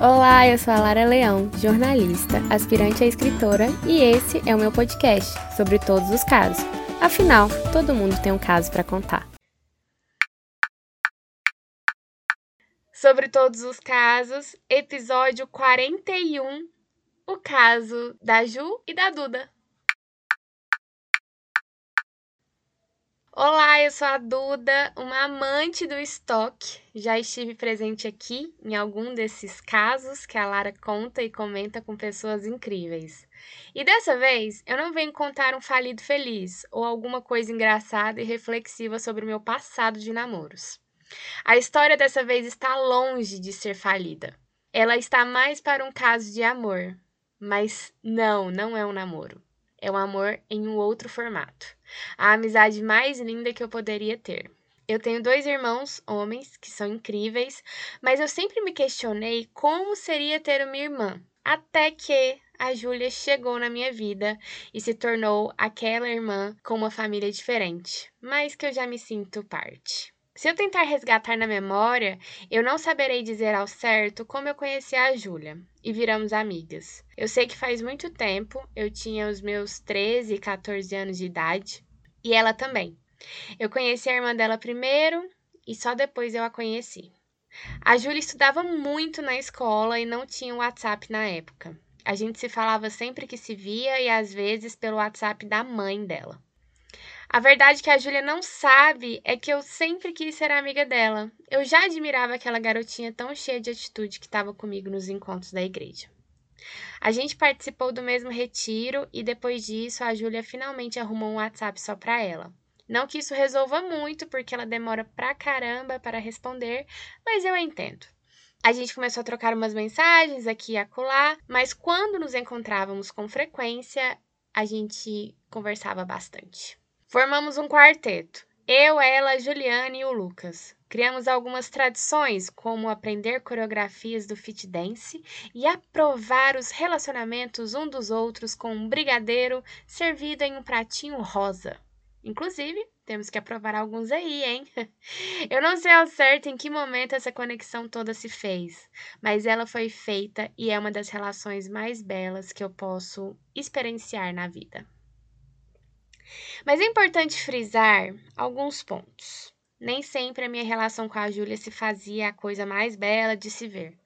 Olá, eu sou a Lara Leão, jornalista, aspirante a escritora, e esse é o meu podcast sobre todos os casos. Afinal, todo mundo tem um caso para contar. Sobre todos os casos, episódio 41, o caso da Ju e da Duda. Olá, eu sou a Duda, uma amante do estoque. Já estive presente aqui em algum desses casos que a Lara conta e comenta com pessoas incríveis. E dessa vez eu não venho contar um falido feliz ou alguma coisa engraçada e reflexiva sobre o meu passado de namoros. A história dessa vez está longe de ser falida. Ela está mais para um caso de amor. Mas não, não é um namoro. É um amor em um outro formato a amizade mais linda que eu poderia ter. Eu tenho dois irmãos, homens, que são incríveis, mas eu sempre me questionei como seria ter uma irmã. Até que a Júlia chegou na minha vida e se tornou aquela irmã com uma família diferente, mas que eu já me sinto parte. Se eu tentar resgatar na memória, eu não saberei dizer ao certo como eu conheci a Júlia e viramos amigas. Eu sei que faz muito tempo, eu tinha os meus 13 14 anos de idade e ela também. Eu conheci a irmã dela primeiro e só depois eu a conheci. A Júlia estudava muito na escola e não tinha WhatsApp na época. A gente se falava sempre que se via e às vezes pelo WhatsApp da mãe dela. A verdade que a Júlia não sabe é que eu sempre quis ser amiga dela. Eu já admirava aquela garotinha tão cheia de atitude que estava comigo nos encontros da igreja. A gente participou do mesmo retiro e depois disso a Júlia finalmente arrumou um WhatsApp só para ela. Não que isso resolva muito, porque ela demora pra caramba para responder, mas eu entendo. A gente começou a trocar umas mensagens aqui e acolá, mas quando nos encontrávamos com frequência, a gente conversava bastante. Formamos um quarteto. Eu, ela, Juliane e o Lucas. Criamos algumas tradições, como aprender coreografias do fit dance e aprovar os relacionamentos um dos outros com um brigadeiro servido em um pratinho rosa. Inclusive, temos que aprovar alguns aí, hein? Eu não sei ao certo em que momento essa conexão toda se fez, mas ela foi feita e é uma das relações mais belas que eu posso experienciar na vida. Mas é importante frisar alguns pontos. Nem sempre a minha relação com a Júlia se fazia a coisa mais bela de se ver.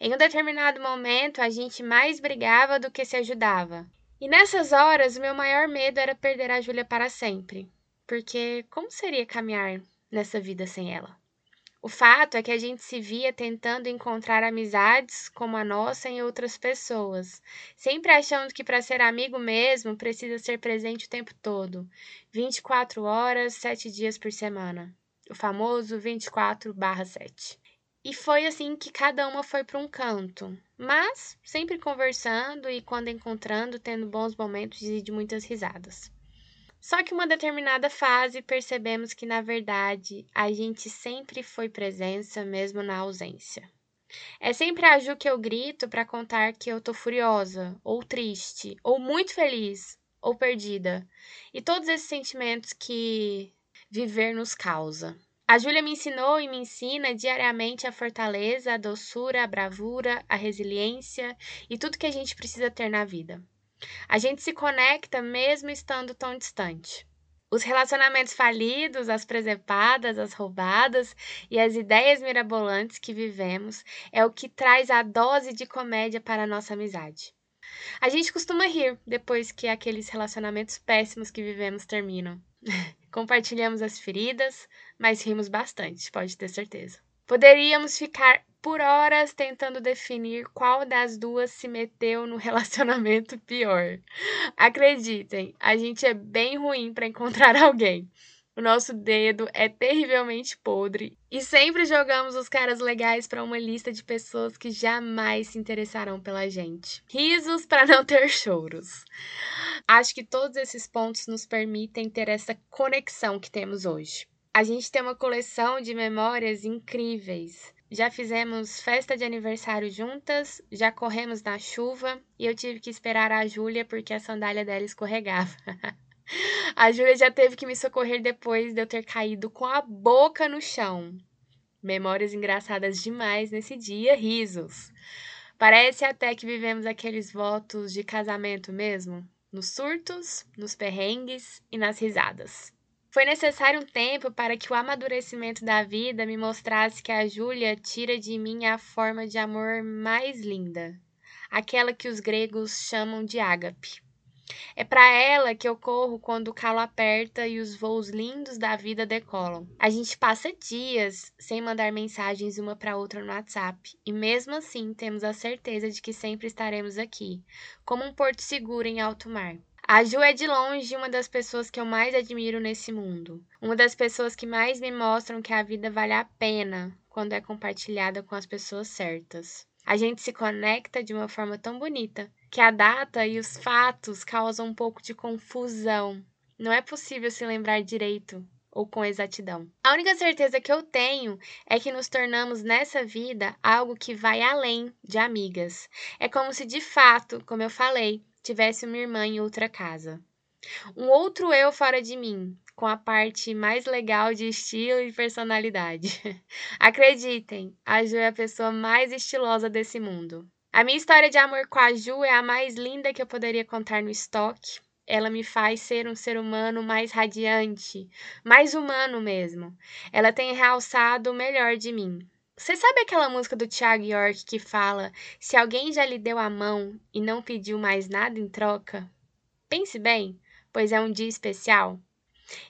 Em um determinado momento, a gente mais brigava do que se ajudava. E nessas horas, o meu maior medo era perder a Júlia para sempre. Porque como seria caminhar nessa vida sem ela? O fato é que a gente se via tentando encontrar amizades como a nossa em outras pessoas, sempre achando que para ser amigo mesmo precisa ser presente o tempo todo, 24 horas, 7 dias por semana. O famoso 24/7. E foi assim que cada uma foi para um canto, mas sempre conversando e quando encontrando, tendo bons momentos e de muitas risadas. Só que uma determinada fase percebemos que, na verdade, a gente sempre foi presença, mesmo na ausência. É sempre a Ju que eu grito para contar que eu tô furiosa, ou triste, ou muito feliz, ou perdida. E todos esses sentimentos que viver nos causa. A Júlia me ensinou e me ensina diariamente a fortaleza, a doçura, a bravura, a resiliência e tudo que a gente precisa ter na vida. A gente se conecta mesmo estando tão distante. Os relacionamentos falidos, as presepadas, as roubadas e as ideias mirabolantes que vivemos é o que traz a dose de comédia para a nossa amizade. A gente costuma rir depois que aqueles relacionamentos péssimos que vivemos terminam. Compartilhamos as feridas, mas rimos bastante, pode ter certeza. Poderíamos ficar por horas tentando definir qual das duas se meteu no relacionamento pior. Acreditem, a gente é bem ruim para encontrar alguém. O nosso dedo é terrivelmente podre e sempre jogamos os caras legais para uma lista de pessoas que jamais se interessarão pela gente. Risos para não ter choros. Acho que todos esses pontos nos permitem ter essa conexão que temos hoje. A gente tem uma coleção de memórias incríveis já fizemos festa de aniversário juntas, já corremos na chuva e eu tive que esperar a Júlia porque a sandália dela escorregava. a Júlia já teve que me socorrer depois de eu ter caído com a boca no chão. Memórias engraçadas demais nesse dia, risos. Parece até que vivemos aqueles votos de casamento mesmo, nos surtos, nos perrengues e nas risadas. Foi necessário um tempo para que o amadurecimento da vida me mostrasse que a Júlia tira de mim a forma de amor mais linda, aquela que os gregos chamam de ágape. É para ela que eu corro quando o calo aperta e os voos lindos da vida decolam. A gente passa dias sem mandar mensagens uma para outra no WhatsApp, e mesmo assim temos a certeza de que sempre estaremos aqui, como um porto seguro em alto mar. A Ju é de longe uma das pessoas que eu mais admiro nesse mundo. Uma das pessoas que mais me mostram que a vida vale a pena quando é compartilhada com as pessoas certas. A gente se conecta de uma forma tão bonita que a data e os fatos causam um pouco de confusão. Não é possível se lembrar direito ou com exatidão. A única certeza que eu tenho é que nos tornamos nessa vida algo que vai além de amigas. É como se de fato, como eu falei, tivesse uma irmã em outra casa. Um outro eu fora de mim, com a parte mais legal de estilo e personalidade. Acreditem, a Ju é a pessoa mais estilosa desse mundo. A minha história de amor com a Ju é a mais linda que eu poderia contar no estoque. Ela me faz ser um ser humano mais radiante, mais humano mesmo. Ela tem realçado o melhor de mim. Você sabe aquela música do Thiago York que fala: Se alguém já lhe deu a mão e não pediu mais nada em troca? Pense bem, pois é um dia especial.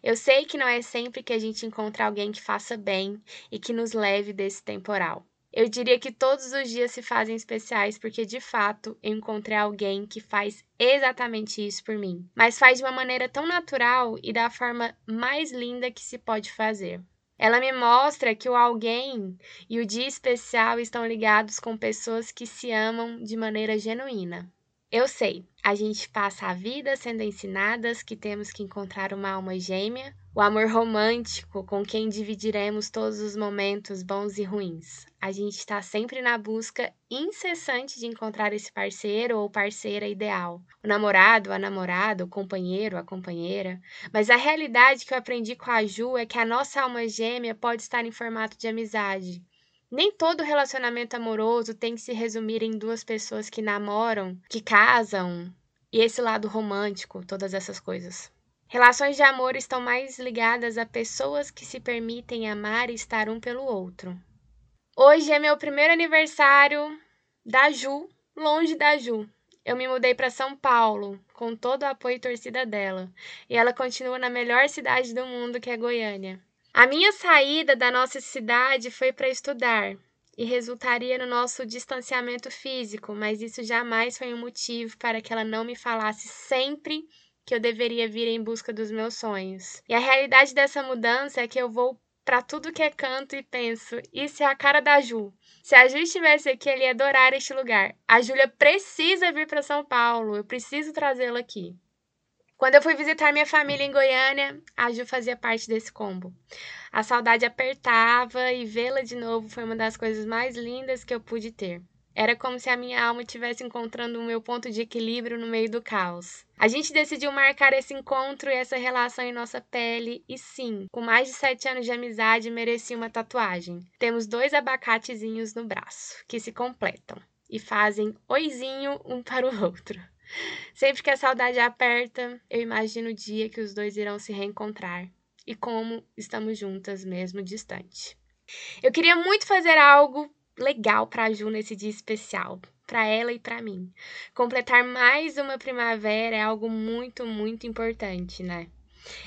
Eu sei que não é sempre que a gente encontra alguém que faça bem e que nos leve desse temporal. Eu diria que todos os dias se fazem especiais porque de fato eu encontrei alguém que faz exatamente isso por mim, mas faz de uma maneira tão natural e da forma mais linda que se pode fazer. Ela me mostra que o alguém e o dia especial estão ligados com pessoas que se amam de maneira genuína. Eu sei, a gente passa a vida sendo ensinadas que temos que encontrar uma alma gêmea, o amor romântico com quem dividiremos todos os momentos bons e ruins. A gente está sempre na busca incessante de encontrar esse parceiro ou parceira ideal, o namorado, a namorada, o companheiro, a companheira. Mas a realidade que eu aprendi com a Ju é que a nossa alma gêmea pode estar em formato de amizade. Nem todo relacionamento amoroso tem que se resumir em duas pessoas que namoram, que casam, e esse lado romântico, todas essas coisas. Relações de amor estão mais ligadas a pessoas que se permitem amar e estar um pelo outro. Hoje é meu primeiro aniversário da Ju, longe da Ju. Eu me mudei para São Paulo, com todo o apoio e torcida dela, e ela continua na melhor cidade do mundo, que é Goiânia. A minha saída da nossa cidade foi para estudar e resultaria no nosso distanciamento físico, mas isso jamais foi um motivo para que ela não me falasse sempre que eu deveria vir em busca dos meus sonhos. E a realidade dessa mudança é que eu vou para tudo que é canto e penso, isso é a cara da Ju. Se a Ju estivesse aqui, ele ia adorar este lugar. A Júlia precisa vir para São Paulo, eu preciso trazê-la aqui. Quando eu fui visitar minha família em Goiânia, a Ju fazia parte desse combo. A saudade apertava e vê-la de novo foi uma das coisas mais lindas que eu pude ter. Era como se a minha alma estivesse encontrando o meu ponto de equilíbrio no meio do caos. A gente decidiu marcar esse encontro e essa relação em nossa pele, e sim, com mais de sete anos de amizade, merecia uma tatuagem. Temos dois abacatezinhos no braço, que se completam e fazem oizinho um para o outro. Sempre que a saudade aperta, eu imagino o dia que os dois irão se reencontrar e como estamos juntas mesmo distante. Eu queria muito fazer algo legal para a Ju nesse dia especial, para ela e para mim. Completar mais uma primavera é algo muito, muito importante, né?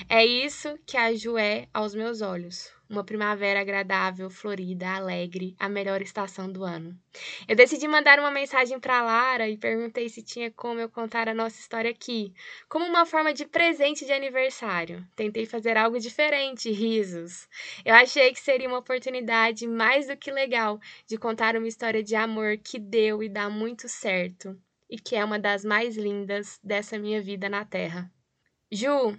É isso que a Ju é aos meus olhos. Uma primavera agradável, florida, alegre, a melhor estação do ano. Eu decidi mandar uma mensagem para Lara e perguntei se tinha como eu contar a nossa história aqui, como uma forma de presente de aniversário. Tentei fazer algo diferente, risos. Eu achei que seria uma oportunidade mais do que legal de contar uma história de amor que deu e dá muito certo e que é uma das mais lindas dessa minha vida na Terra. Ju,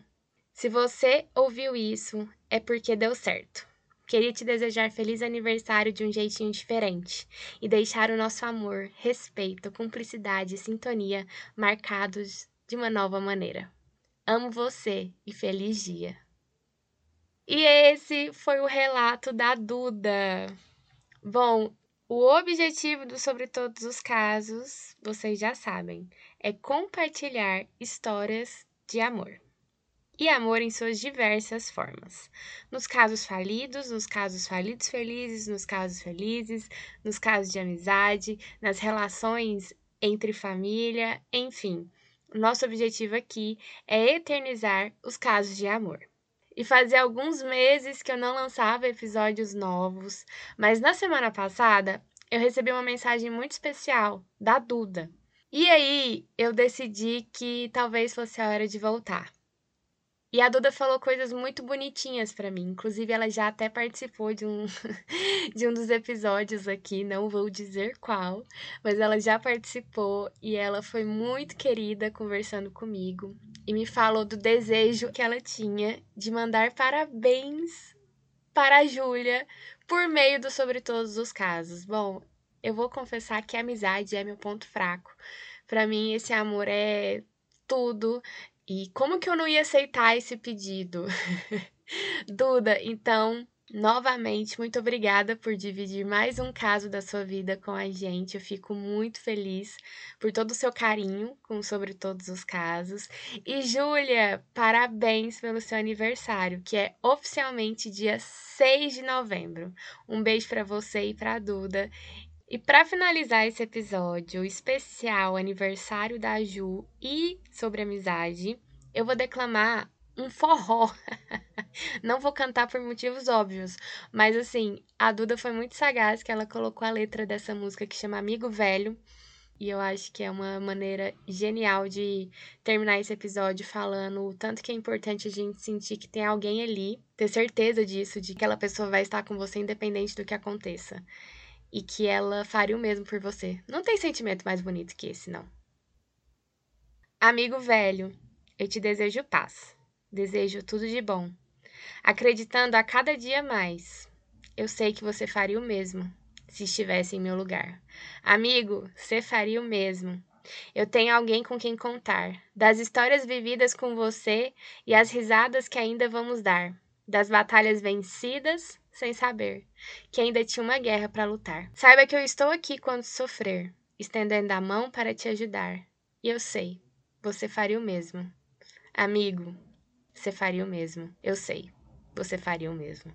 se você ouviu isso, é porque deu certo. Queria te desejar feliz aniversário de um jeitinho diferente e deixar o nosso amor, respeito, cumplicidade e sintonia marcados de uma nova maneira. Amo você e feliz dia. E esse foi o relato da Duda. Bom, O objetivo do Sobre Todos os Casos, vocês já sabem, é compartilhar histórias de amor. E amor em suas diversas formas. Nos casos falidos, nos casos falidos felizes, nos casos felizes, nos casos de amizade, nas relações entre família, enfim. Nosso objetivo aqui é eternizar os casos de amor. E fazia alguns meses que eu não lançava episódios novos, mas na semana passada eu recebi uma mensagem muito especial da Duda. E aí eu decidi que talvez fosse a hora de voltar. E a Duda falou coisas muito bonitinhas para mim. Inclusive, ela já até participou de um, de um dos episódios aqui, não vou dizer qual, mas ela já participou e ela foi muito querida conversando comigo e me falou do desejo que ela tinha de mandar parabéns para a Júlia por meio do Sobre Todos os Casos. Bom, eu vou confessar que a amizade é meu ponto fraco. Para mim, esse amor é tudo. E como que eu não ia aceitar esse pedido? Duda, então, novamente, muito obrigada por dividir mais um caso da sua vida com a gente. Eu fico muito feliz por todo o seu carinho com sobre todos os casos. E Júlia, parabéns pelo seu aniversário, que é oficialmente dia 6 de novembro. Um beijo para você e para Duda. E para finalizar esse episódio especial aniversário da Ju e sobre amizade, eu vou declamar um forró. Não vou cantar por motivos óbvios, mas assim, a Duda foi muito sagaz que ela colocou a letra dessa música que chama Amigo Velho. E eu acho que é uma maneira genial de terminar esse episódio falando o tanto que é importante a gente sentir que tem alguém ali, ter certeza disso, de que aquela pessoa vai estar com você independente do que aconteça e que ela faria o mesmo por você. Não tem sentimento mais bonito que esse, não. Amigo velho, eu te desejo paz. Desejo tudo de bom. Acreditando a cada dia mais. Eu sei que você faria o mesmo se estivesse em meu lugar. Amigo, você faria o mesmo. Eu tenho alguém com quem contar, das histórias vividas com você e as risadas que ainda vamos dar, das batalhas vencidas sem saber que ainda tinha uma guerra para lutar. Saiba que eu estou aqui quando sofrer, estendendo a mão para te ajudar. E eu sei, você faria o mesmo. Amigo, você faria o mesmo. Eu sei, você faria o mesmo.